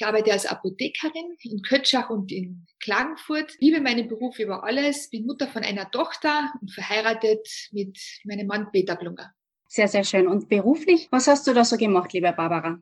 Ich arbeite als Apothekerin in Kötschach und in Klagenfurt, liebe meinen Beruf über alles, bin Mutter von einer Tochter und verheiratet mit meinem Mann Peter Blunger. Sehr, sehr schön. Und beruflich, was hast du da so gemacht, liebe Barbara?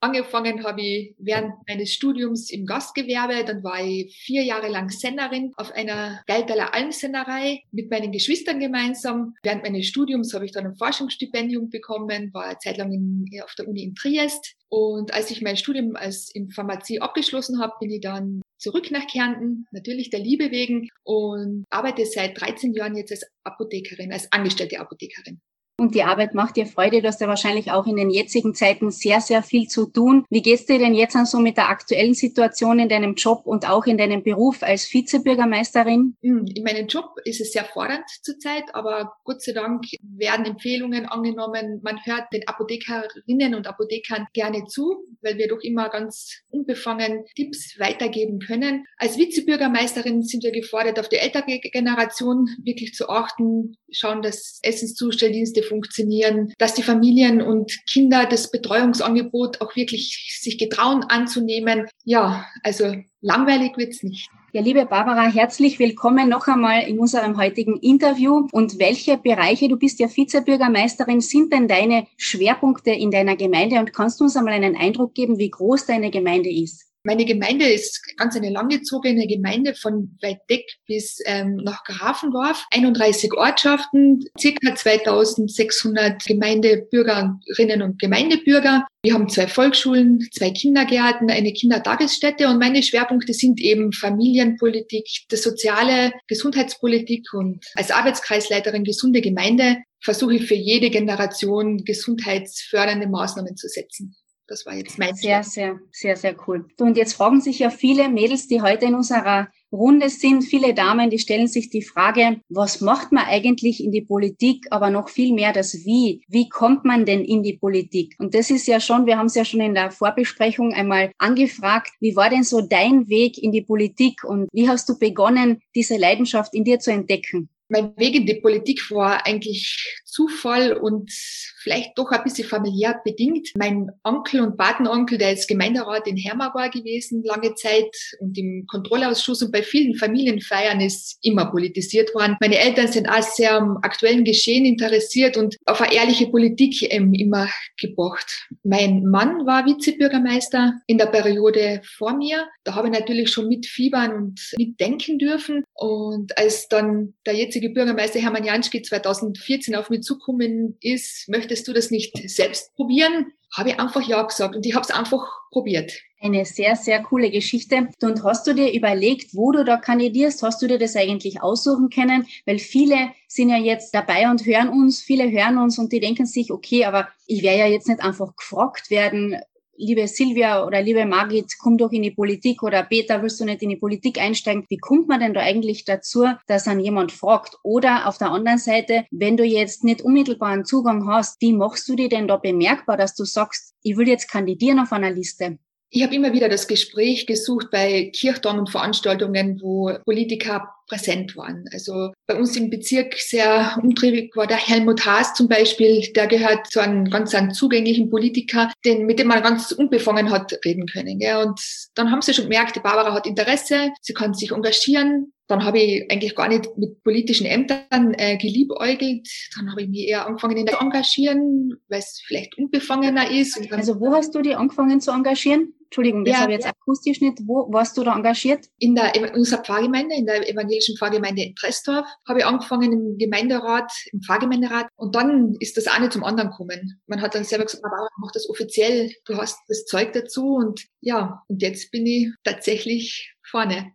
Angefangen habe ich während meines Studiums im Gastgewerbe, dann war ich vier Jahre lang Sennerin auf einer Geitaler Almsennerei mit meinen Geschwistern gemeinsam. Während meines Studiums habe ich dann ein Forschungsstipendium bekommen, war eine Zeit lang in, auf der Uni in Triest. Und als ich mein Studium als in Pharmazie abgeschlossen habe, bin ich dann zurück nach Kärnten, natürlich der Liebe wegen und arbeite seit 13 Jahren jetzt als Apothekerin, als angestellte Apothekerin und die Arbeit macht dir Freude. Du hast ja wahrscheinlich auch in den jetzigen Zeiten sehr, sehr viel zu tun. Wie geht's dir denn jetzt an so mit der aktuellen Situation in deinem Job und auch in deinem Beruf als Vizebürgermeisterin? Hm, in meinem Job ist es sehr fordernd zurzeit, aber Gott sei Dank werden Empfehlungen angenommen. Man hört den Apothekerinnen und Apothekern gerne zu, weil wir doch immer ganz unbefangen Tipps weitergeben können. Als Vizebürgermeisterin sind wir gefordert, auf die ältere Generation wirklich zu achten, schauen, dass Essenszustelldienste funktionieren, dass die Familien und Kinder das Betreuungsangebot auch wirklich sich getrauen anzunehmen. Ja, also langweilig wird's nicht. Ja, liebe Barbara, herzlich willkommen noch einmal in unserem heutigen Interview. Und welche Bereiche, du bist ja Vizebürgermeisterin, sind denn deine Schwerpunkte in deiner Gemeinde? Und kannst du uns einmal einen Eindruck geben, wie groß deine Gemeinde ist? Meine Gemeinde ist ganz eine langgezogene Gemeinde von Weiddeck bis ähm, nach Grafendorf. 31 Ortschaften, circa 2600 Gemeindebürgerinnen und Gemeindebürger. Wir haben zwei Volksschulen, zwei Kindergärten, eine Kindertagesstätte und meine Schwerpunkte sind eben Familienpolitik, das soziale, Gesundheitspolitik und als Arbeitskreisleiterin gesunde Gemeinde versuche ich für jede Generation gesundheitsfördernde Maßnahmen zu setzen. Das war jetzt mein Sehr, sehr, sehr, sehr cool. Und jetzt fragen sich ja viele Mädels, die heute in unserer Runde sind, viele Damen, die stellen sich die Frage, was macht man eigentlich in die Politik, aber noch viel mehr das Wie. Wie kommt man denn in die Politik? Und das ist ja schon, wir haben es ja schon in der Vorbesprechung einmal angefragt, wie war denn so dein Weg in die Politik und wie hast du begonnen, diese Leidenschaft in dir zu entdecken? Mein Weg in die Politik war eigentlich Zufall und vielleicht doch ein bisschen familiär bedingt. Mein Onkel und Patenonkel, der ist Gemeinderat in Hermar war gewesen lange Zeit und im Kontrollausschuss und bei vielen Familienfeiern ist immer politisiert worden. Meine Eltern sind auch sehr am aktuellen Geschehen interessiert und auf eine ehrliche Politik ähm, immer gebracht. Mein Mann war Vizebürgermeister in der Periode vor mir. Da habe ich natürlich schon mitfiebern und mitdenken dürfen. Und als dann der jetzige Bürgermeister Hermann Janschke 2014 auf mich zukommen ist, möchtest du das nicht selbst probieren? Habe ich einfach ja gesagt und ich habe es einfach probiert. Eine sehr, sehr coole Geschichte. Und hast du dir überlegt, wo du da kandidierst? Hast du dir das eigentlich aussuchen können? Weil viele sind ja jetzt dabei und hören uns, viele hören uns und die denken sich, okay, aber ich werde ja jetzt nicht einfach gefragt werden, liebe Silvia oder liebe Margit, komm doch in die Politik oder Peter, willst du nicht in die Politik einsteigen? Wie kommt man denn da eigentlich dazu, dass an jemand fragt? Oder auf der anderen Seite, wenn du jetzt nicht unmittelbaren Zugang hast, wie machst du dir denn da bemerkbar, dass du sagst, ich will jetzt kandidieren auf einer Liste? Ich habe immer wieder das Gespräch gesucht bei Kirchturm und Veranstaltungen, wo Politiker präsent waren. Also bei uns im Bezirk sehr umtriebig war der Helmut Haas zum Beispiel. Der gehört zu einem ganz einem zugänglichen Politiker, den, mit dem man ganz unbefangen hat reden können. Ja. Und dann haben sie schon gemerkt, die Barbara hat Interesse, sie kann sich engagieren. Dann habe ich eigentlich gar nicht mit politischen Ämtern äh, geliebäugelt. Dann habe ich mich eher angefangen in der engagieren, weil es vielleicht unbefangener ist. also wo hast du dich angefangen zu engagieren? Entschuldigung, das ja, habe ich jetzt ja. akustisch nicht. Wo warst du da engagiert? In der in unserer Pfarrgemeinde, in der evangelischen Pfarrgemeinde in Tresdorf, habe ich angefangen im Gemeinderat, im Pfarrgemeinderat. Und dann ist das eine zum anderen gekommen. Man hat dann selber gesagt, aber mach das offiziell, du hast das Zeug dazu. Und ja, und jetzt bin ich tatsächlich vorne.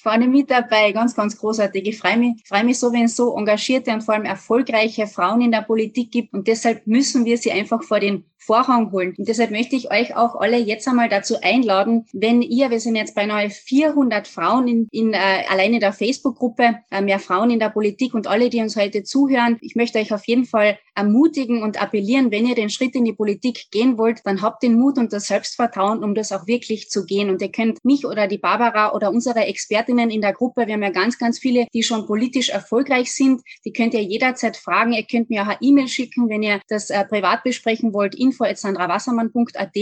Vorne mit dabei. Ganz, ganz großartig. Ich freue mich, freue mich so, wenn es so engagierte und vor allem erfolgreiche Frauen in der Politik gibt. Und deshalb müssen wir sie einfach vor den Vorrang holen. Und deshalb möchte ich euch auch alle jetzt einmal dazu einladen, wenn ihr, wir sind jetzt beinahe 400 Frauen in, in äh, alleine der Facebook-Gruppe, äh, mehr Frauen in der Politik und alle, die uns heute zuhören, ich möchte euch auf jeden Fall ermutigen und appellieren, wenn ihr den Schritt in die Politik gehen wollt, dann habt den Mut und das Selbstvertrauen, um das auch wirklich zu gehen. Und ihr könnt mich oder die Barbara oder unsere Expertinnen in der Gruppe, wir haben ja ganz, ganz viele, die schon politisch erfolgreich sind, die könnt ihr jederzeit fragen. Ihr könnt mir auch eine E-Mail schicken, wenn ihr das äh, privat besprechen wollt, info.sandrawassermann.at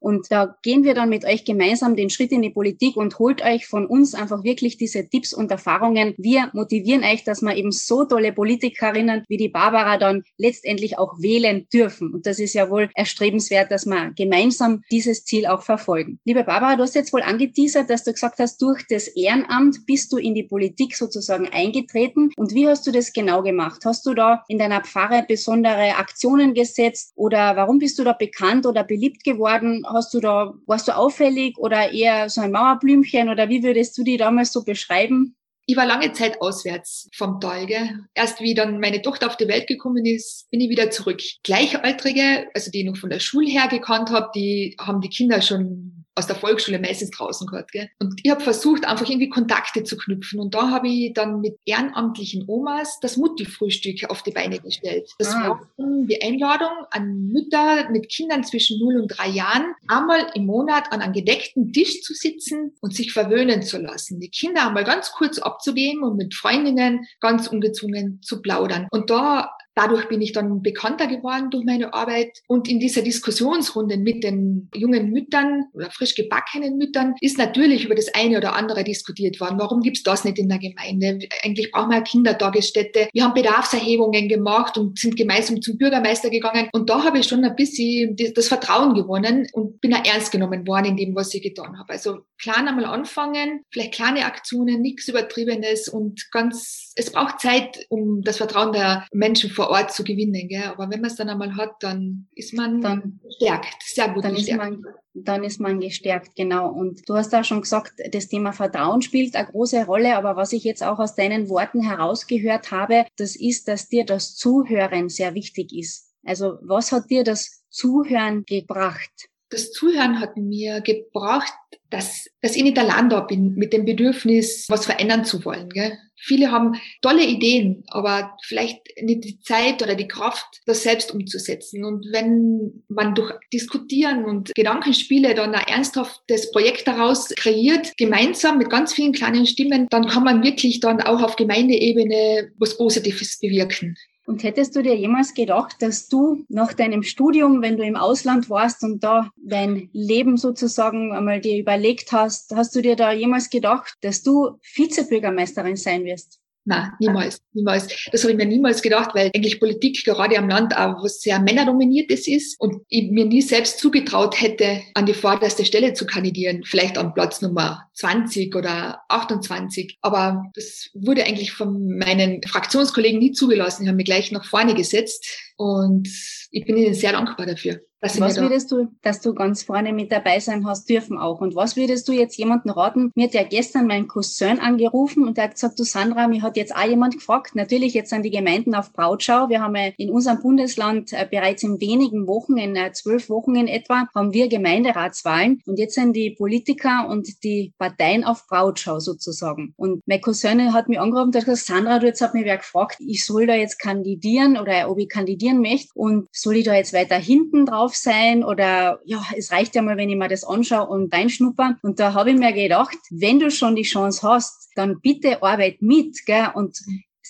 und da gehen wir dann mit euch gemeinsam den Schritt in die Politik und holt euch von uns einfach wirklich diese Tipps und Erfahrungen. Wir motivieren euch, dass wir eben so tolle Politikerinnen wie die Barbara dann letztendlich auch wählen dürfen. Und das ist ja wohl erstrebenswert, dass wir gemeinsam dieses Ziel auch verfolgen. Liebe Barbara, du hast jetzt wohl angeteasert, dass du gesagt hast, durch das Ehrenamt bist du in die Politik sozusagen eingetreten. Und wie hast du das genau gemacht? Hast du da in deiner Pfarre besondere Aktionen gesetzt oder warum bist du da bekannt oder beliebt geworden? Hast du da, warst du auffällig oder eher so ein Mauerblümchen oder wie würdest du die damals so beschreiben? Ich war lange Zeit auswärts vom Tal. Gell? Erst wie dann meine Tochter auf die Welt gekommen ist, bin ich wieder zurück. Gleichaltrige, also die ich noch von der Schule her gekannt habe, die haben die Kinder schon aus der Volksschule meistens draußen gehabt. Gell? Und ich habe versucht, einfach irgendwie Kontakte zu knüpfen. Und da habe ich dann mit ehrenamtlichen Omas das Mutti-Frühstück auf die Beine gestellt. Das ah. war die Einladung an Mütter mit Kindern zwischen 0 und 3 Jahren, einmal im Monat an einem gedeckten Tisch zu sitzen und sich verwöhnen zu lassen. Die Kinder einmal ganz kurz abzugeben und mit Freundinnen ganz ungezwungen zu plaudern. Und da Dadurch bin ich dann bekannter geworden durch meine Arbeit. Und in dieser Diskussionsrunde mit den jungen Müttern oder frisch gebackenen Müttern ist natürlich über das eine oder andere diskutiert worden. Warum gibt's das nicht in der Gemeinde? Eigentlich brauchen wir eine Kindertagesstätte. Wir haben Bedarfserhebungen gemacht und sind gemeinsam zum Bürgermeister gegangen. Und da habe ich schon ein bisschen das Vertrauen gewonnen und bin auch ernst genommen worden in dem, was ich getan habe. Also klein einmal anfangen, vielleicht kleine Aktionen, nichts Übertriebenes und ganz, es braucht Zeit, um das Vertrauen der Menschen vor Ort zu gewinnen. Gell? Aber wenn man es dann einmal hat, dann ist man dann, gestärkt, sehr gut dann gestärkt. Ist man, dann ist man gestärkt, genau. Und du hast da schon gesagt, das Thema Vertrauen spielt eine große Rolle. Aber was ich jetzt auch aus deinen Worten herausgehört habe, das ist, dass dir das Zuhören sehr wichtig ist. Also was hat dir das Zuhören gebracht? Das Zuhören hat mir gebracht, dass, dass ich nicht allein da bin mit dem Bedürfnis, was verändern zu wollen. Gell? Viele haben tolle Ideen, aber vielleicht nicht die Zeit oder die Kraft, das selbst umzusetzen. Und wenn man durch Diskutieren und Gedankenspiele dann ein ernsthaftes Projekt daraus kreiert, gemeinsam mit ganz vielen kleinen Stimmen, dann kann man wirklich dann auch auf Gemeindeebene was Positives bewirken. Und hättest du dir jemals gedacht, dass du nach deinem Studium, wenn du im Ausland warst und da dein Leben sozusagen einmal dir überlegt hast, hast du dir da jemals gedacht, dass du Vizebürgermeisterin sein wirst? Nein, niemals, niemals. Das habe ich mir niemals gedacht, weil eigentlich Politik gerade am Land auch was sehr männerdominiertes ist und ich mir nie selbst zugetraut hätte, an die vorderste Stelle zu kandidieren. Vielleicht an Platz Nummer 20 oder 28. Aber das wurde eigentlich von meinen Fraktionskollegen nie zugelassen. Die haben mich gleich nach vorne gesetzt und ich bin ihnen sehr dankbar dafür. Was würdest du, dass du ganz vorne mit dabei sein hast dürfen auch? Und was würdest du jetzt jemanden raten? Mir hat ja gestern mein Cousin angerufen und der hat gesagt, du Sandra, mir hat jetzt auch jemand gefragt. Natürlich jetzt an die Gemeinden auf Brautschau. Wir haben in unserem Bundesland äh, bereits in wenigen Wochen, in äh, zwölf Wochen in etwa, haben wir Gemeinderatswahlen. Und jetzt sind die Politiker und die Parteien auf Brautschau sozusagen. Und mein Cousin hat mich angerufen und hat gesagt, Sandra, du jetzt hat mich wer gefragt, ich soll da jetzt kandidieren oder ob ich kandidieren möchte und soll ich da jetzt weiter hinten drauf sein oder ja, es reicht ja mal, wenn ich mir das anschaue und reinschnupper. Und da habe ich mir gedacht, wenn du schon die Chance hast, dann bitte arbeit mit, gell? Und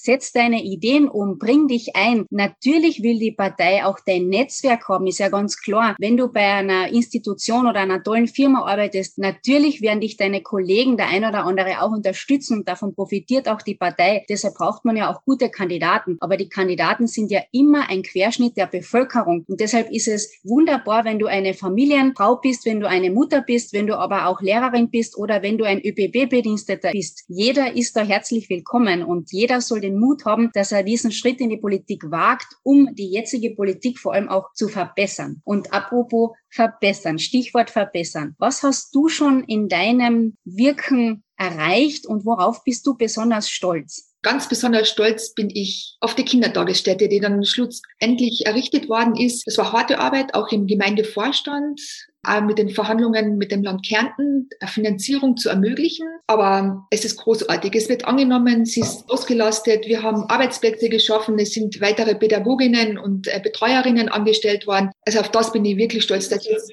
setz deine Ideen um, bring dich ein. Natürlich will die Partei auch dein Netzwerk haben, ist ja ganz klar. Wenn du bei einer Institution oder einer tollen Firma arbeitest, natürlich werden dich deine Kollegen, der ein oder andere auch unterstützen und davon profitiert auch die Partei. Deshalb braucht man ja auch gute Kandidaten. Aber die Kandidaten sind ja immer ein Querschnitt der Bevölkerung. Und deshalb ist es wunderbar, wenn du eine Familienfrau bist, wenn du eine Mutter bist, wenn du aber auch Lehrerin bist oder wenn du ein ÖPB-Bediensteter bist. Jeder ist da herzlich willkommen und jeder soll den den Mut haben, dass er diesen Schritt in die Politik wagt, um die jetzige Politik vor allem auch zu verbessern. Und apropos verbessern, Stichwort verbessern. Was hast du schon in deinem Wirken erreicht und worauf bist du besonders stolz? Ganz besonders stolz bin ich auf die Kindertagesstätte, die dann schlussendlich errichtet worden ist. Das war harte Arbeit, auch im Gemeindevorstand mit den Verhandlungen mit dem Land Kärnten eine Finanzierung zu ermöglichen. Aber es ist großartig. Es wird angenommen, sie ist ausgelastet. Wir haben Arbeitsplätze geschaffen. Es sind weitere Pädagoginnen und äh, Betreuerinnen angestellt worden. Also auf das bin ich wirklich stolz, dass jetzt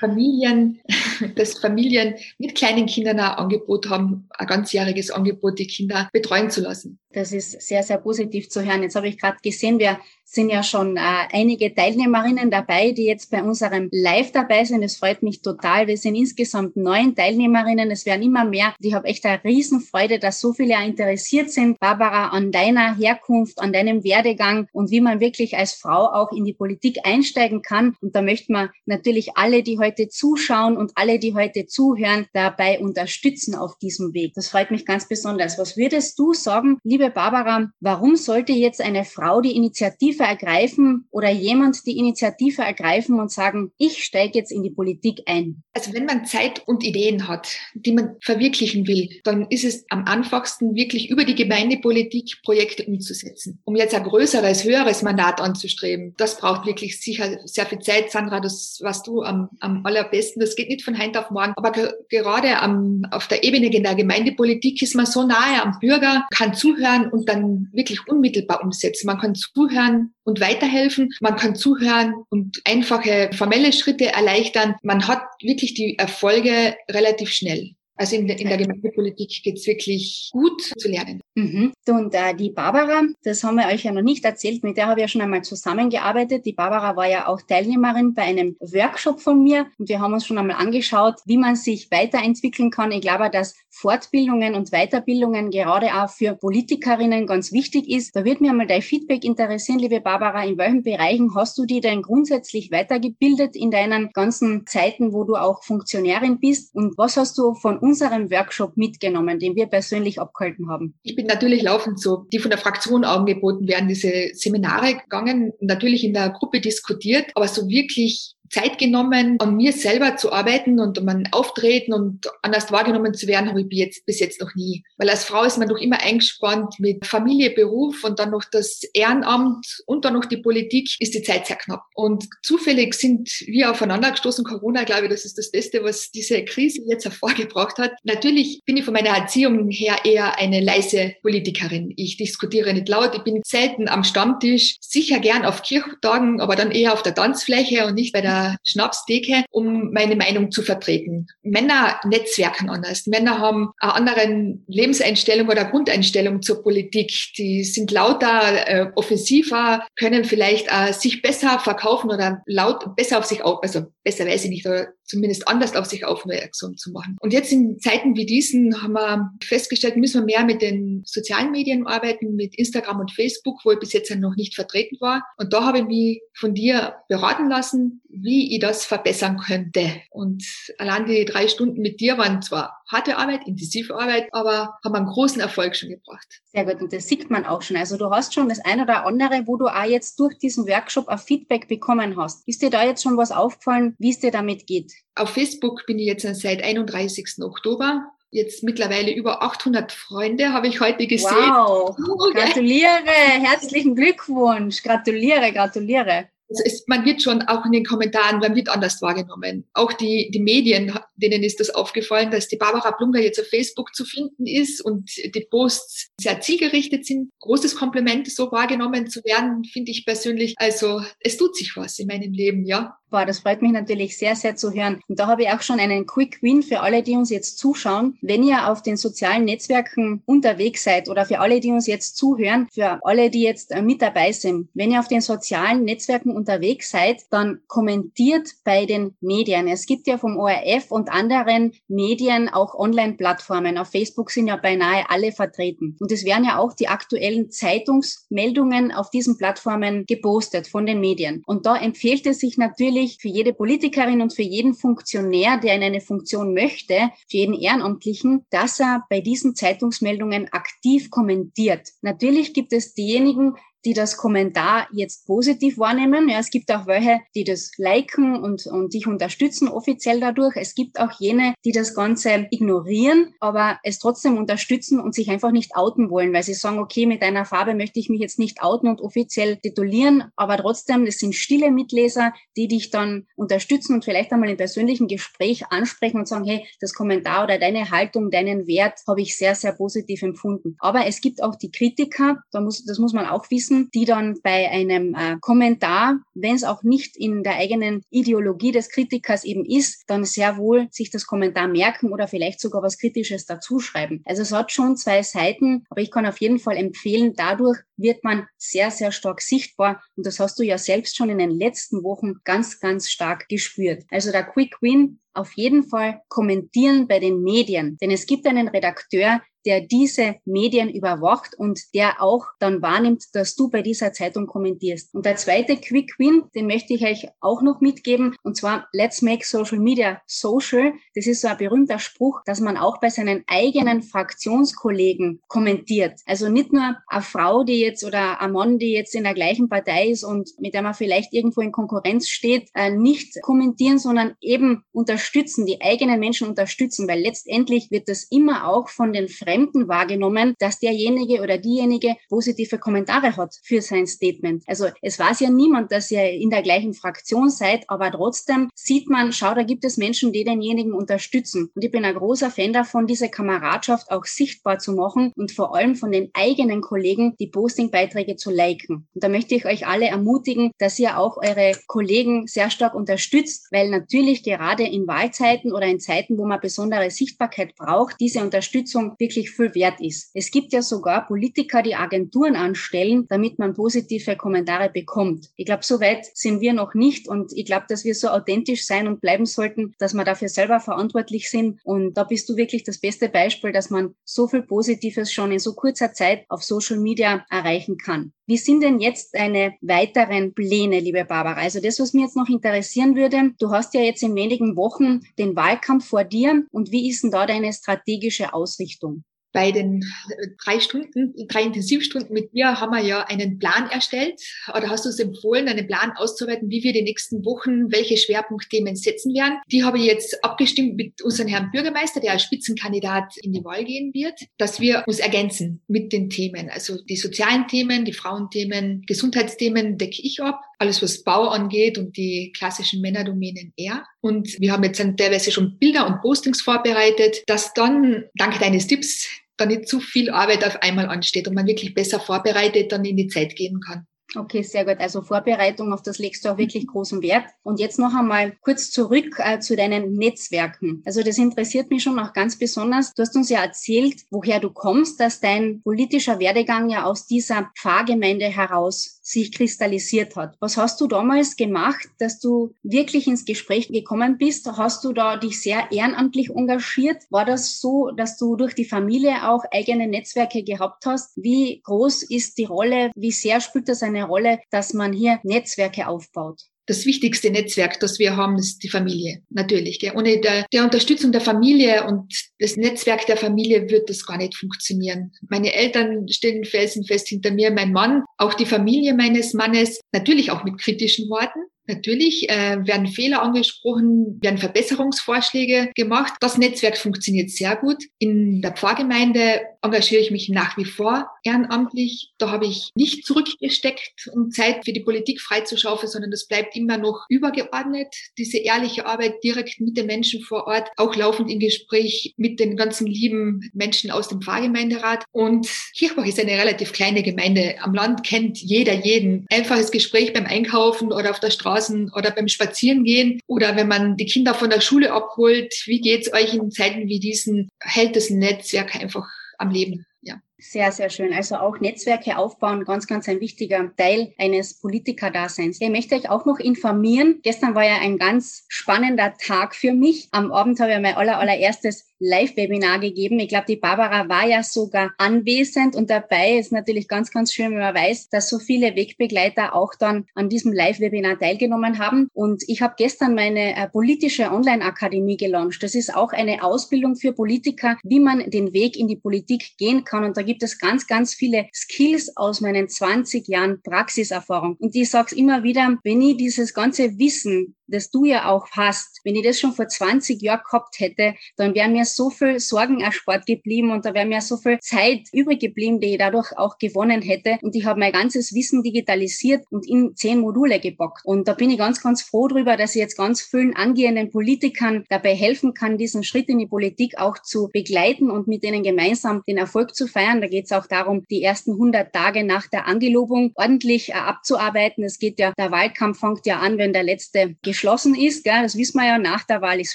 Familien, dass Familien mit kleinen Kindern ein Angebot haben, ein ganzjähriges Angebot, die Kinder betreuen zu lassen. Das ist sehr, sehr positiv zu hören. Jetzt habe ich gerade gesehen, wir sind ja schon äh, einige Teilnehmerinnen dabei, die jetzt bei unserem Live dabei sind. Es freut mich total. Wir sind insgesamt neun Teilnehmerinnen. Es werden immer mehr. Ich habe echt eine Riesenfreude, dass so viele interessiert sind. Barbara, an deiner Herkunft, an deinem Werdegang und wie man wirklich als Frau auch in die Politik einsteigen kann. Und da möchten wir natürlich alle, die heute zuschauen und alle, die heute zuhören, dabei unterstützen auf diesem Weg. Das freut mich ganz besonders. Was würdest du sagen, liebe Barbara, warum sollte jetzt eine Frau die Initiative ergreifen oder jemand die Initiative ergreifen und sagen, ich steige jetzt in die Politik ein? Also wenn man Zeit und Ideen hat, die man verwirklichen will, dann ist es am einfachsten, wirklich über die Gemeindepolitik Projekte umzusetzen. Um jetzt ein größeres, höheres Mandat anzustreben, das braucht wirklich sicher sehr viel Zeit. Sandra, das warst du am, am allerbesten. Das geht nicht von heute auf morgen. Aber gerade am, auf der Ebene der Gemeindepolitik ist man so nahe am Bürger, kann zuhören und dann wirklich unmittelbar umsetzen. Man kann zuhören, und weiterhelfen. Man kann zuhören und einfache formelle Schritte erleichtern. Man hat wirklich die Erfolge relativ schnell. Also in, der, in der Gemeindepolitik geht's wirklich gut zu lernen. Mhm. Und äh, die Barbara, das haben wir euch ja noch nicht erzählt, mit der habe ich ja schon einmal zusammengearbeitet. Die Barbara war ja auch Teilnehmerin bei einem Workshop von mir und wir haben uns schon einmal angeschaut, wie man sich weiterentwickeln kann. Ich glaube, dass Fortbildungen und Weiterbildungen gerade auch für Politikerinnen ganz wichtig ist. Da wird mir einmal dein Feedback interessieren, liebe Barbara. In welchen Bereichen hast du dich denn grundsätzlich weitergebildet in deinen ganzen Zeiten, wo du auch Funktionärin bist? Und was hast du von unserem Workshop mitgenommen, den wir persönlich abgehalten haben? Ich bin natürlich laufend so, die von der Fraktion angeboten werden, diese Seminare gegangen, natürlich in der Gruppe diskutiert, aber so wirklich Zeit genommen, an mir selber zu arbeiten und um mein Auftreten und anders wahrgenommen zu werden, habe ich jetzt, bis jetzt noch nie. Weil als Frau ist man doch immer eingespannt mit Familie, Beruf und dann noch das Ehrenamt und dann noch die Politik, ist die Zeit sehr knapp. Und zufällig sind wir aufeinander gestoßen. Corona, glaube ich, das ist das Beste, was diese Krise jetzt hervorgebracht hat. Natürlich bin ich von meiner Erziehung her eher eine leise Politikerin. Ich diskutiere nicht laut, ich bin selten am Stammtisch, sicher gern auf Kirchtagen, aber dann eher auf der Tanzfläche und nicht bei der Schnapsdecke, um meine Meinung zu vertreten. Männer netzwerken anders. Männer haben eine andere Lebenseinstellung oder Grundeinstellung zur Politik. Die sind lauter, äh, offensiver, können vielleicht äh, sich besser verkaufen oder laut besser auf sich auf, also besser weiß ich nicht, oder zumindest anders auf sich aufmerksam zu machen. Und jetzt in Zeiten wie diesen haben wir festgestellt, müssen wir mehr mit den sozialen Medien arbeiten, mit Instagram und Facebook, wo ich bis jetzt noch nicht vertreten war. Und da habe ich mich von dir beraten lassen, wie ich das verbessern könnte. Und allein die drei Stunden mit dir waren zwar harte Arbeit, intensive Arbeit, aber haben einen großen Erfolg schon gebracht. Sehr gut. Und das sieht man auch schon. Also du hast schon das eine oder andere, wo du auch jetzt durch diesen Workshop ein Feedback bekommen hast. Ist dir da jetzt schon was aufgefallen, wie es dir damit geht? Auf Facebook bin ich jetzt seit 31. Oktober jetzt mittlerweile über 800 Freunde, habe ich heute gesehen. Wow, gratuliere, herzlichen Glückwunsch, gratuliere, gratuliere. Es, man wird schon auch in den Kommentaren, man wird anders wahrgenommen. Auch die, die Medien, denen ist das aufgefallen, dass die Barbara Blunger jetzt auf Facebook zu finden ist und die Posts sehr zielgerichtet sind. Großes Kompliment, so wahrgenommen zu werden, finde ich persönlich. Also es tut sich was in meinem Leben, ja. Boah, das freut mich natürlich sehr, sehr zu hören. Und da habe ich auch schon einen Quick Win für alle, die uns jetzt zuschauen. Wenn ihr auf den sozialen Netzwerken unterwegs seid oder für alle, die uns jetzt zuhören, für alle, die jetzt äh, mit dabei sind, wenn ihr auf den sozialen Netzwerken unterwegs seid, dann kommentiert bei den Medien. Es gibt ja vom ORF und anderen Medien auch Online-Plattformen. Auf Facebook sind ja beinahe alle vertreten. Und es werden ja auch die aktuellen Zeitungsmeldungen auf diesen Plattformen gepostet von den Medien. Und da empfiehlt es sich natürlich, natürlich für jede Politikerin und für jeden Funktionär, der in eine Funktion möchte, für jeden Ehrenamtlichen, dass er bei diesen Zeitungsmeldungen aktiv kommentiert. Natürlich gibt es diejenigen, die das Kommentar jetzt positiv wahrnehmen. Ja, es gibt auch welche, die das liken und, und dich unterstützen offiziell dadurch. Es gibt auch jene, die das Ganze ignorieren, aber es trotzdem unterstützen und sich einfach nicht outen wollen, weil sie sagen, okay, mit einer Farbe möchte ich mich jetzt nicht outen und offiziell titulieren, aber trotzdem, das sind stille Mitleser, die dich dann unterstützen und vielleicht einmal im persönlichen Gespräch ansprechen und sagen, hey, das Kommentar oder deine Haltung, deinen Wert habe ich sehr, sehr positiv empfunden. Aber es gibt auch die Kritiker, da muss, das muss man auch wissen, nutzen, die dann bei einem äh, Kommentar, wenn es auch nicht in der eigenen Ideologie des Kritikers eben ist, dann sehr wohl sich das Kommentar merken oder vielleicht sogar was Kritisches dazuschreiben. Also es hat schon zwei Seiten, aber ich kann auf jeden Fall empfehlen, dadurch wird man sehr, sehr stark sichtbar. Und das hast du ja selbst schon in den letzten Wochen ganz, ganz stark gespürt. Also der Quick Win auf jeden Fall kommentieren bei den Medien. Denn es gibt einen Redakteur, der diese Medien überwacht und der auch dann wahrnimmt, dass du bei dieser Zeitung kommentierst. Und der zweite Quick Win, den möchte ich euch auch noch mitgeben, und zwar Let's Make Social Media Social. Das ist so ein berühmter Spruch, dass man auch bei seinen eigenen Fraktionskollegen kommentiert. Also nicht nur eine Frau, die jetzt oder ein Mann, die jetzt in der gleichen Partei ist und mit der man vielleicht irgendwo in Konkurrenz steht, äh, nicht kommentieren, sondern eben unterstützen, die eigenen Menschen unterstützen, weil letztendlich wird das immer auch von den Fremden wahrgenommen, dass derjenige oder diejenige positive Kommentare hat für sein Statement. Also es weiß ja niemand, dass ihr in der gleichen Fraktion seid, aber trotzdem sieht man, schau, da gibt es Menschen, die denjenigen unterstützen. Und ich bin ein großer Fan davon, diese Kameradschaft auch sichtbar zu machen und vor allem von den eigenen Kollegen die Postingbeiträge zu liken. Und da möchte ich euch alle ermutigen, dass ihr auch eure Kollegen sehr stark unterstützt, weil natürlich gerade in Wahlzeiten oder in Zeiten, wo man besondere Sichtbarkeit braucht, diese Unterstützung wirklich viel wert ist. Es gibt ja sogar Politiker, die Agenturen anstellen, damit man positive Kommentare bekommt. Ich glaube, so weit sind wir noch nicht und ich glaube, dass wir so authentisch sein und bleiben sollten, dass wir dafür selber verantwortlich sind. Und da bist du wirklich das beste Beispiel, dass man so viel Positives schon in so kurzer Zeit auf Social Media erreichen kann. Wie sind denn jetzt deine weiteren Pläne, liebe Barbara? Also das, was mich jetzt noch interessieren würde, du hast ja jetzt in wenigen Wochen den Wahlkampf vor dir und wie ist denn da deine strategische Ausrichtung? Bei den äh, drei Stunden, drei Intensivstunden mit dir haben wir ja einen Plan erstellt oder hast du uns empfohlen, einen Plan auszuarbeiten, wie wir die nächsten Wochen welche Schwerpunktthemen setzen werden. Die habe ich jetzt abgestimmt mit unserem Herrn Bürgermeister, der als Spitzenkandidat in die Wahl gehen wird, dass wir uns ergänzen mit den Themen. Also die sozialen Themen, die Frauenthemen, Gesundheitsthemen decke ich ab, alles was Bau angeht und die klassischen Männerdomänen er. Und wir haben jetzt teilweise schon Bilder und Postings vorbereitet, dass dann, dank deines Tipps, da nicht zu viel Arbeit auf einmal ansteht und man wirklich besser vorbereitet dann in die Zeit gehen kann. Okay, sehr gut. Also Vorbereitung, auf das legst du auch wirklich großen Wert. Und jetzt noch einmal kurz zurück äh, zu deinen Netzwerken. Also das interessiert mich schon auch ganz besonders. Du hast uns ja erzählt, woher du kommst, dass dein politischer Werdegang ja aus dieser Pfarrgemeinde heraus sich kristallisiert hat. Was hast du damals gemacht, dass du wirklich ins Gespräch gekommen bist? Hast du da dich sehr ehrenamtlich engagiert? War das so, dass du durch die Familie auch eigene Netzwerke gehabt hast? Wie groß ist die Rolle? Wie sehr spielt das eine Rolle, dass man hier Netzwerke aufbaut? das wichtigste Netzwerk, das wir haben, ist die Familie, natürlich. Gell. Ohne der, der Unterstützung der Familie und das Netzwerk der Familie wird das gar nicht funktionieren. Meine Eltern stehen felsenfest hinter mir, mein Mann, auch die Familie meines Mannes, natürlich auch mit kritischen Worten, Natürlich äh, werden Fehler angesprochen, werden Verbesserungsvorschläge gemacht. Das Netzwerk funktioniert sehr gut. In der Pfarrgemeinde engagiere ich mich nach wie vor ehrenamtlich. Da habe ich nicht zurückgesteckt, um Zeit für die Politik freizuschaufeln, sondern das bleibt immer noch übergeordnet. Diese ehrliche Arbeit direkt mit den Menschen vor Ort, auch laufend im Gespräch mit den ganzen lieben Menschen aus dem Pfarrgemeinderat. Und Kirchbach ist eine relativ kleine Gemeinde. Am Land kennt jeder jeden. Einfaches Gespräch beim Einkaufen oder auf der Straße oder beim Spazierengehen oder wenn man die Kinder von der Schule abholt. Wie geht's euch in Zeiten wie diesen? Hält das Netzwerk einfach am Leben. Ja. Sehr, sehr schön. Also auch Netzwerke aufbauen, ganz, ganz ein wichtiger Teil eines Politikerdaseins. Ich möchte euch auch noch informieren. Gestern war ja ein ganz spannender Tag für mich. Am Abend habe ich mein aller, allererstes Live-Webinar gegeben. Ich glaube, die Barbara war ja sogar anwesend und dabei ist natürlich ganz, ganz schön, wenn man weiß, dass so viele Wegbegleiter auch dann an diesem Live-Webinar teilgenommen haben. Und ich habe gestern meine äh, politische Online-Akademie gelauncht. Das ist auch eine Ausbildung für Politiker, wie man den Weg in die Politik gehen kann. Und da gibt es ganz, ganz viele Skills aus meinen 20 Jahren Praxiserfahrung. Und ich sage es immer wieder, wenn ich dieses ganze Wissen das du ja auch hast, wenn ich das schon vor 20 Jahren gehabt hätte, dann wären mir so viel Sorgen erspart geblieben und da wäre mir so viel Zeit übrig geblieben, die ich dadurch auch gewonnen hätte. Und ich habe mein ganzes Wissen digitalisiert und in zehn Module gepackt. Und da bin ich ganz, ganz froh drüber, dass ich jetzt ganz vielen angehenden Politikern dabei helfen kann, diesen Schritt in die Politik auch zu begleiten und mit denen gemeinsam den Erfolg zu feiern. Da geht es auch darum, die ersten 100 Tage nach der Angelobung ordentlich äh, abzuarbeiten. Es geht ja, der Wahlkampf fängt ja an, wenn der letzte geschlossen ist. Gell? Das wissen wir ja, nach der Wahl ist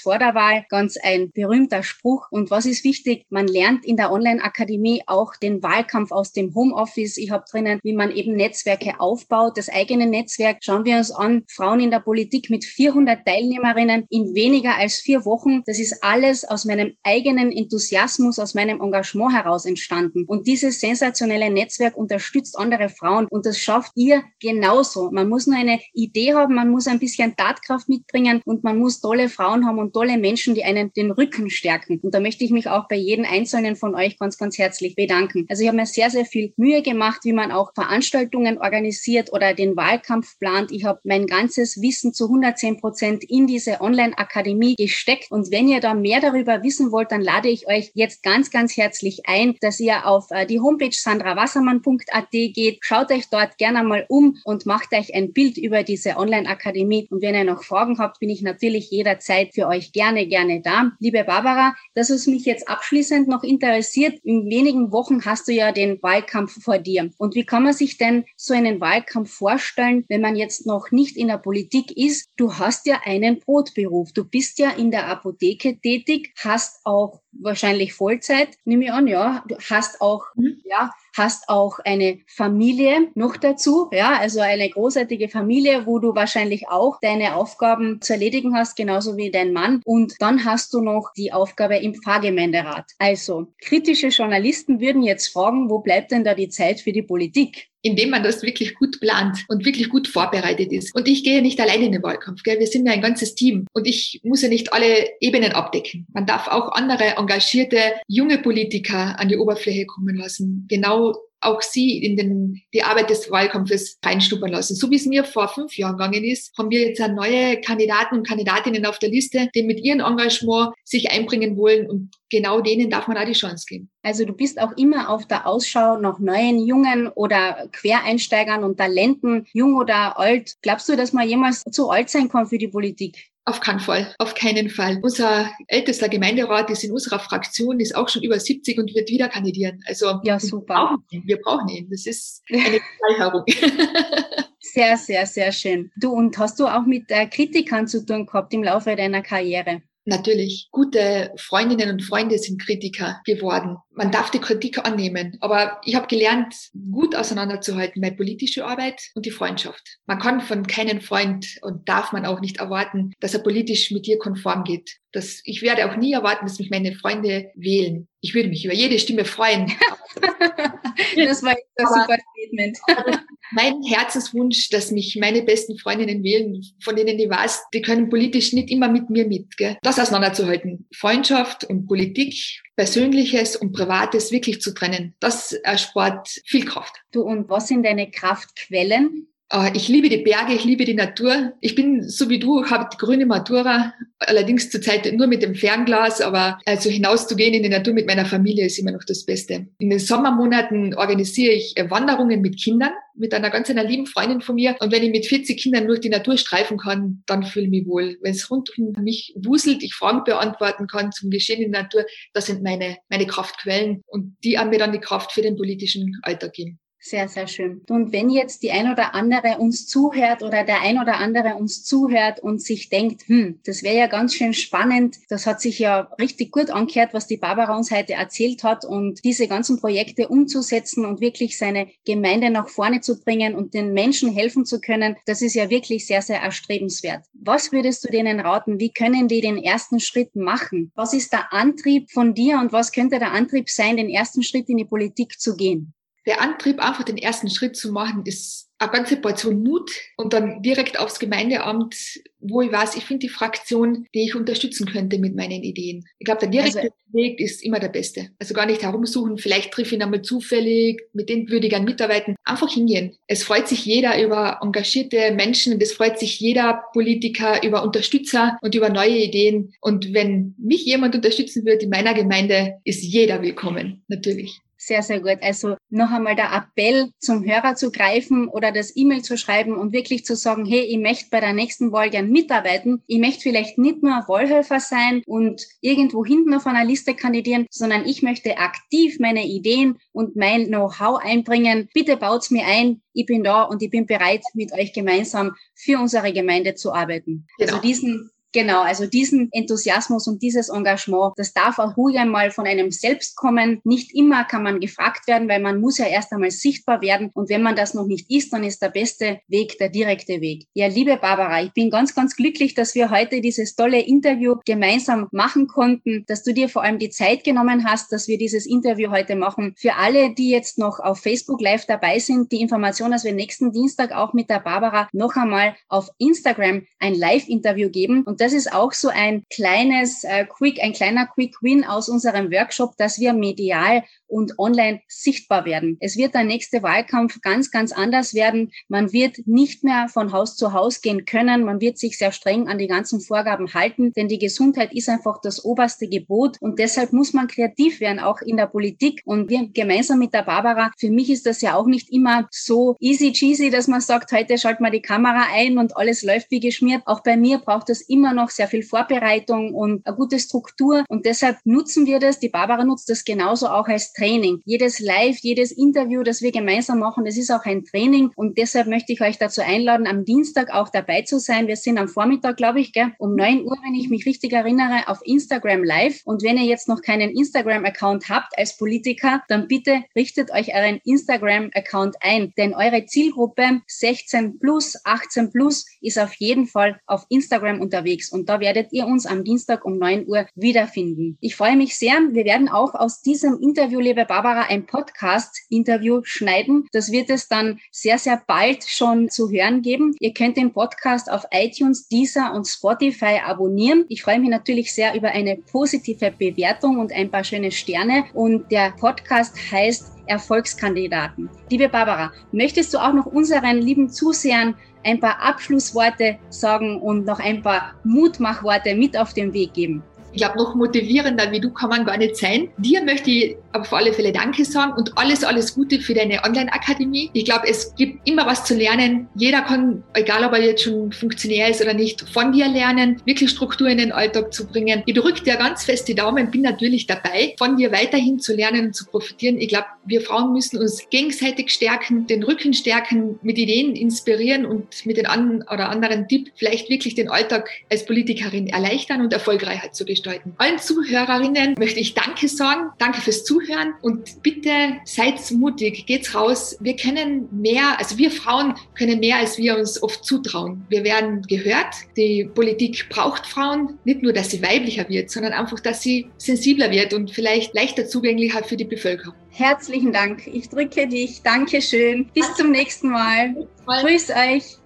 vor der Wahl. Ganz ein berühmter Spruch. Und was ist wichtig? Man lernt in der Online-Akademie auch den Wahlkampf aus dem Homeoffice. Ich habe drinnen, wie man eben Netzwerke aufbaut, das eigene Netzwerk. Schauen wir uns an, Frauen in der Politik mit 400 Teilnehmerinnen in weniger als vier Wochen. Das ist alles aus meinem eigenen Enthusiasmus, aus meinem Engagement heraus entstanden. Und dieses sensationelle Netzwerk unterstützt andere Frauen und das schafft ihr genauso. Man muss nur eine Idee haben, man muss ein bisschen Tatkraft Tatkraft mitbringen und man muss tolle Frauen haben und tolle Menschen, die einen den Rücken stärken. Und da möchte ich mich auch bei jedem Einzelnen von euch ganz, ganz herzlich bedanken. Also ich habe mir sehr, sehr viel Mühe gemacht, wie man auch Veranstaltungen organisiert oder den Wahlkampf plant. Ich habe mein ganzes Wissen zu 110 Prozent in diese Online-Akademie gesteckt. Und wenn ihr da mehr darüber wissen wollt, dann lade ich euch jetzt ganz, ganz herzlich ein, dass ihr auf äh, die Homepage sandrawassermann.at geht. Schaut euch dort gerne mal um und macht euch ein Bild über diese Online-Akademie. Und wenn ihr noch noch Fragen habt, bin ich natürlich jederzeit für euch gerne, gerne da. Liebe Barbara, das, was mich jetzt abschließend noch interessiert, in wenigen Wochen hast du ja den Wahlkampf vor dir. Und wie kann man sich denn so einen Wahlkampf vorstellen, wenn man jetzt noch nicht in der Politik ist? Du hast ja einen Brotberuf. Du bist ja in der Apotheke tätig, hast auch wahrscheinlich Vollzeit, nehme ich an, ja. Du hast auch, mhm. ja, hast auch eine Familie noch dazu, ja, also eine großartige Familie, wo du wahrscheinlich auch deine Aufgaben zu erledigen hast, genauso wie dein Mann. Und dann hast du noch die Aufgabe im Pfarrgemeinderat. Also, kritische Journalisten würden jetzt fragen, wo bleibt denn da die Zeit für die Politik? Indem man das wirklich gut plant und wirklich gut vorbereitet ist. Und ich gehe nicht alleine in den Wahlkampf, gell? wir sind ja ein ganzes Team und ich muss ja nicht alle Ebenen abdecken. Man darf auch andere engagierte junge Politiker an die Oberfläche kommen lassen, genau auch sie in den, die Arbeit des Wahlkampfes reinstuppern lassen. So wie es mir vor fünf Jahren gegangen ist, haben wir jetzt neue Kandidaten und Kandidatinnen auf der Liste, die mit ihrem Engagement sich einbringen wollen und genau denen darf man auch die Chance geben. Also du bist auch immer auf der Ausschau nach neuen Jungen oder Quereinsteigern und Talenten, jung oder alt. Glaubst du, dass man jemals zu alt sein kann für die Politik? Auf keinen Fall, auf keinen Fall. Unser ältester Gemeinderat ist in unserer Fraktion, ist auch schon über 70 und wird wieder kandidieren. Also ja, super. Wir brauchen ihn. Das ist eine Freiherung. Sehr, sehr, sehr schön. Du, und hast du auch mit äh, Kritikern zu tun gehabt im Laufe deiner Karriere? Natürlich, gute Freundinnen und Freunde sind Kritiker geworden. Man darf die Kritik annehmen, aber ich habe gelernt, gut auseinanderzuhalten, meine politische Arbeit und die Freundschaft. Man kann von keinem Freund und darf man auch nicht erwarten, dass er politisch mit dir konform geht. Das, ich werde auch nie erwarten, dass mich meine Freunde wählen. Ich würde mich über jede Stimme freuen. das war ein super Statement. mein Herzenswunsch, dass mich meine besten Freundinnen wählen, von denen ich weiß, die können politisch nicht immer mit mir mit. Gell? Das auseinanderzuhalten. Freundschaft und Politik, Persönliches und Privates wirklich zu trennen, das erspart viel Kraft. Du, und was sind deine Kraftquellen? Ah, ich liebe die Berge, ich liebe die Natur. Ich bin so wie du, habe die grüne Matura, allerdings zurzeit nur mit dem Fernglas, aber also hinauszugehen in die Natur mit meiner Familie ist immer noch das Beste. In den Sommermonaten organisiere ich äh, Wanderungen mit Kindern, mit einer ganz einer lieben Freundin von mir. Und wenn ich mit 40 Kindern durch die Natur streifen kann, dann fühle ich mich wohl. Wenn es rund um mich wuselt, ich Fragen beantworten kann zum Geschehen in der Natur, das sind meine, meine Kraftquellen und die haben mir dann die Kraft für den politischen Alltag geben. Sehr, sehr schön. Und wenn jetzt die ein oder andere uns zuhört oder der ein oder andere uns zuhört und sich denkt, hm, das wäre ja ganz schön spannend, das hat sich ja richtig gut angehört, was die Barbara uns heute erzählt hat und diese ganzen Projekte umzusetzen und wirklich seine Gemeinde nach vorne zu bringen und den Menschen helfen zu können, das ist ja wirklich sehr, sehr erstrebenswert. Was würdest du denen raten? Wie können die den ersten Schritt machen? Was ist der Antrieb von dir und was könnte der Antrieb sein, den ersten Schritt in die Politik zu gehen? Der Antrieb, einfach den ersten Schritt zu machen, ist eine ganze Portion Mut und dann direkt aufs Gemeindeamt, wo ich weiß, ich finde die Fraktion, die ich unterstützen könnte mit meinen Ideen. Ich glaube, der direkte also, Weg ist immer der beste. Also gar nicht herumsuchen, vielleicht treffe ich ihn einmal zufällig, mit denen würde ich gerne mitarbeiten. Einfach hingehen. Es freut sich jeder über engagierte Menschen und es freut sich jeder Politiker über Unterstützer und über neue Ideen. Und wenn mich jemand unterstützen wird in meiner Gemeinde, ist jeder willkommen, natürlich. Sehr, sehr gut. Also noch einmal der Appell zum Hörer zu greifen oder das E-Mail zu schreiben und wirklich zu sagen, hey, ich möchte bei der nächsten Wahl gern mitarbeiten. Ich möchte vielleicht nicht nur Wahlhelfer sein und irgendwo hinten auf einer Liste kandidieren, sondern ich möchte aktiv meine Ideen und mein Know-how einbringen. Bitte baut's mir ein. Ich bin da und ich bin bereit, mit euch gemeinsam für unsere Gemeinde zu arbeiten. Also genau. Also diesen Genau, also diesen Enthusiasmus und dieses Engagement, das darf auch ruhig einmal von einem selbst kommen. Nicht immer kann man gefragt werden, weil man muss ja erst einmal sichtbar werden. Und wenn man das noch nicht ist, dann ist der beste Weg der direkte Weg. Ja, liebe Barbara, ich bin ganz, ganz glücklich, dass wir heute dieses tolle Interview gemeinsam machen konnten, dass du dir vor allem die Zeit genommen hast, dass wir dieses Interview heute machen. Für alle, die jetzt noch auf Facebook Live dabei sind, die Information, dass wir nächsten Dienstag auch mit der Barbara noch einmal auf Instagram ein Live-Interview geben. Und das ist auch so ein kleines äh, Quick, ein kleiner Quick Win aus unserem Workshop, dass wir medial und online sichtbar werden. Es wird der nächste Wahlkampf ganz, ganz anders werden. Man wird nicht mehr von Haus zu Haus gehen können. Man wird sich sehr streng an die ganzen Vorgaben halten, denn die Gesundheit ist einfach das oberste Gebot und deshalb muss man kreativ werden, auch in der Politik. Und wir gemeinsam mit der Barbara, für mich ist das ja auch nicht immer so easy cheesy, dass man sagt, heute schalten wir die Kamera ein und alles läuft wie geschmiert. Auch bei mir braucht es immer noch sehr viel Vorbereitung und eine gute Struktur und deshalb nutzen wir das. Die Barbara nutzt das genauso auch als Training. Jedes Live, jedes Interview, das wir gemeinsam machen, das ist auch ein Training. Und deshalb möchte ich euch dazu einladen, am Dienstag auch dabei zu sein. Wir sind am Vormittag, glaube ich, gell, um neun Uhr, wenn ich mich richtig erinnere, auf Instagram Live. Und wenn ihr jetzt noch keinen Instagram-Account habt als Politiker, dann bitte richtet euch euren Instagram-Account ein. Denn eure Zielgruppe 16 plus, 18 plus ist auf jeden Fall auf Instagram unterwegs. Und da werdet ihr uns am Dienstag um neun Uhr wiederfinden. Ich freue mich sehr. Wir werden auch aus diesem Interview liebe Barbara, ein Podcast-Interview schneiden. Das wird es dann sehr, sehr bald schon zu hören geben. Ihr könnt den Podcast auf iTunes, Deezer und Spotify abonnieren. Ich freue mich natürlich sehr über eine positive Bewertung und ein paar schöne Sterne. Und der Podcast heißt Erfolgskandidaten. Liebe Barbara, möchtest du auch noch unseren lieben Zusehern ein paar Abschlussworte sagen und noch ein paar Mutmachworte mit auf den Weg geben? Ich glaube, noch motivierender wie du kann man gar nicht sein. Dir möchte ich auf alle Fälle Danke sagen und alles, alles Gute für deine Online-Akademie. Ich glaube, es gibt immer was zu lernen. Jeder kann, egal ob er jetzt schon Funktionär ist oder nicht, von dir lernen, wirklich Struktur in den Alltag zu bringen. Ich drücke dir ganz fest die Daumen, bin natürlich dabei, von dir weiterhin zu lernen und zu profitieren. Ich glaube, wir Frauen müssen uns gegenseitig stärken, den Rücken stärken, mit Ideen inspirieren und mit den einen oder anderen Tipp vielleicht wirklich den Alltag als Politikerin erleichtern und Erfolgreichheit zu gestalten gestalten. Allen Zuhörerinnen möchte ich Danke sagen. Danke fürs Zuhören und bitte seid mutig, geht's raus. Wir können mehr, also wir Frauen können mehr, als wir uns oft zutrauen. Wir werden gehört. Die Politik braucht Frauen. Nicht nur, dass sie weiblicher wird, sondern einfach, dass sie sensibler wird und vielleicht leichter zugänglicher für die Bevölkerung. Herzlichen Dank. Ich drücke dich. Dankeschön. Bis zum nächsten Mal. Grüß euch.